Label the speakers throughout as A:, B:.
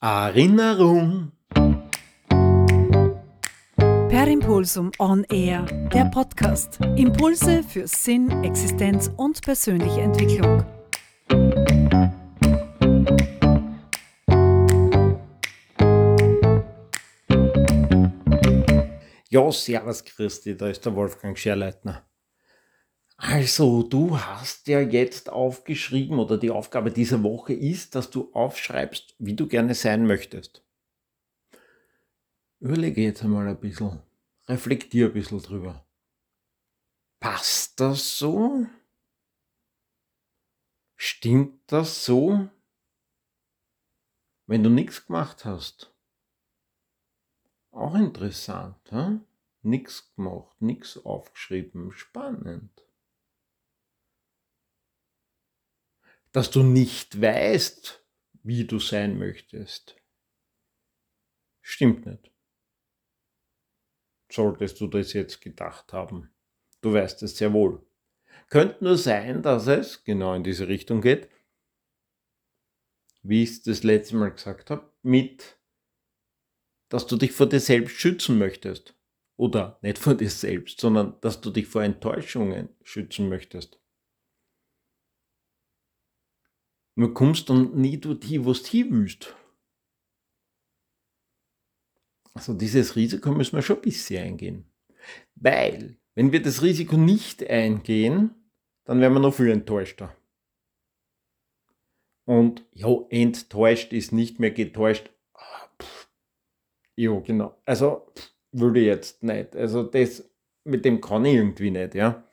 A: Erinnerung.
B: Per Impulsum On Air, der Podcast. Impulse für Sinn, Existenz und persönliche Entwicklung.
A: Ja, servus Christi, da ist der Wolfgang Scherleitner. Also, du hast ja jetzt aufgeschrieben oder die Aufgabe dieser Woche ist, dass du aufschreibst, wie du gerne sein möchtest. Überlege jetzt einmal ein bisschen, reflektier ein bisschen drüber. Passt das so? Stimmt das so? Wenn du nichts gemacht hast. Auch interessant, hm? Nichts gemacht, nichts aufgeschrieben, spannend. Dass du nicht weißt, wie du sein möchtest. Stimmt nicht. Solltest du das jetzt gedacht haben. Du weißt es sehr wohl. Könnte nur sein, dass es genau in diese Richtung geht, wie ich es das letzte Mal gesagt habe, mit, dass du dich vor dir selbst schützen möchtest. Oder nicht vor dir selbst, sondern dass du dich vor Enttäuschungen schützen möchtest. Nur kommst dann nie dorthin, wo du hin willst. Also dieses Risiko müssen wir schon ein bisschen eingehen. Weil, wenn wir das Risiko nicht eingehen, dann werden wir noch viel enttäuschter. Und ja, enttäuscht ist nicht mehr getäuscht. Ah, ja, genau. Also würde ich jetzt nicht. Also das mit dem kann ich irgendwie nicht, ja.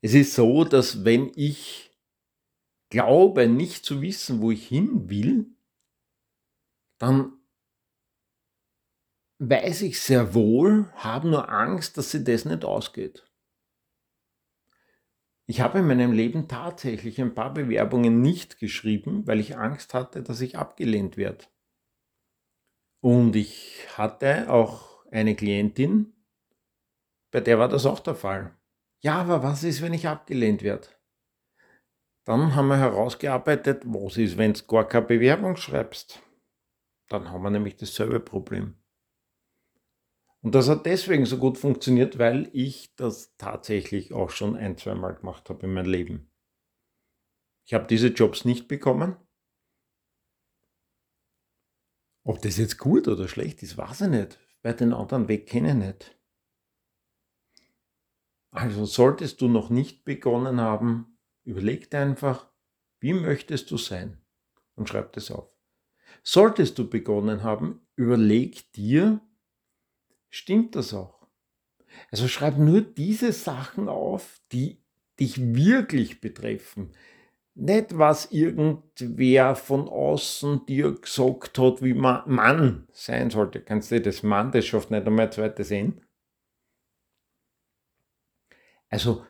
A: Es ist so, dass wenn ich glaube nicht zu wissen, wo ich hin will, dann weiß ich sehr wohl, habe nur Angst, dass sie das nicht ausgeht. Ich habe in meinem Leben tatsächlich ein paar Bewerbungen nicht geschrieben, weil ich Angst hatte, dass ich abgelehnt werde. Und ich hatte auch eine Klientin, bei der war das auch der Fall. Ja, aber was ist, wenn ich abgelehnt werde? Dann haben wir herausgearbeitet, was ist, wenn du gar keine Bewerbung schreibst. Dann haben wir nämlich dasselbe Problem. Und das hat deswegen so gut funktioniert, weil ich das tatsächlich auch schon ein, zwei Mal gemacht habe in meinem Leben. Ich habe diese Jobs nicht bekommen. Ob das jetzt gut oder schlecht ist, weiß ich nicht. Bei den anderen Weg kenne ich nicht. Also solltest du noch nicht begonnen haben, Überleg dir einfach, wie möchtest du sein? Und schreib das auf. Solltest du begonnen haben, überleg dir, stimmt das auch? Also schreib nur diese Sachen auf, die dich wirklich betreffen. Nicht, was irgendwer von außen dir gesagt hat, wie man Mann sein sollte. Kannst du das Mann, das schafft nicht einmal ein zweites N. Also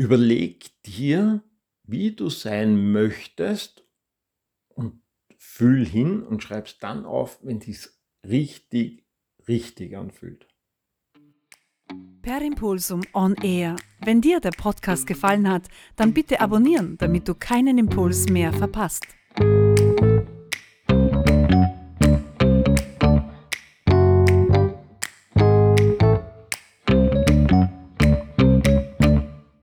A: Überleg dir, wie du sein möchtest und fühl hin und schreibst dann auf, wenn dies richtig, richtig anfühlt.
B: Per Impulsum On Air. Wenn dir der Podcast gefallen hat, dann bitte abonnieren, damit du keinen Impuls mehr verpasst.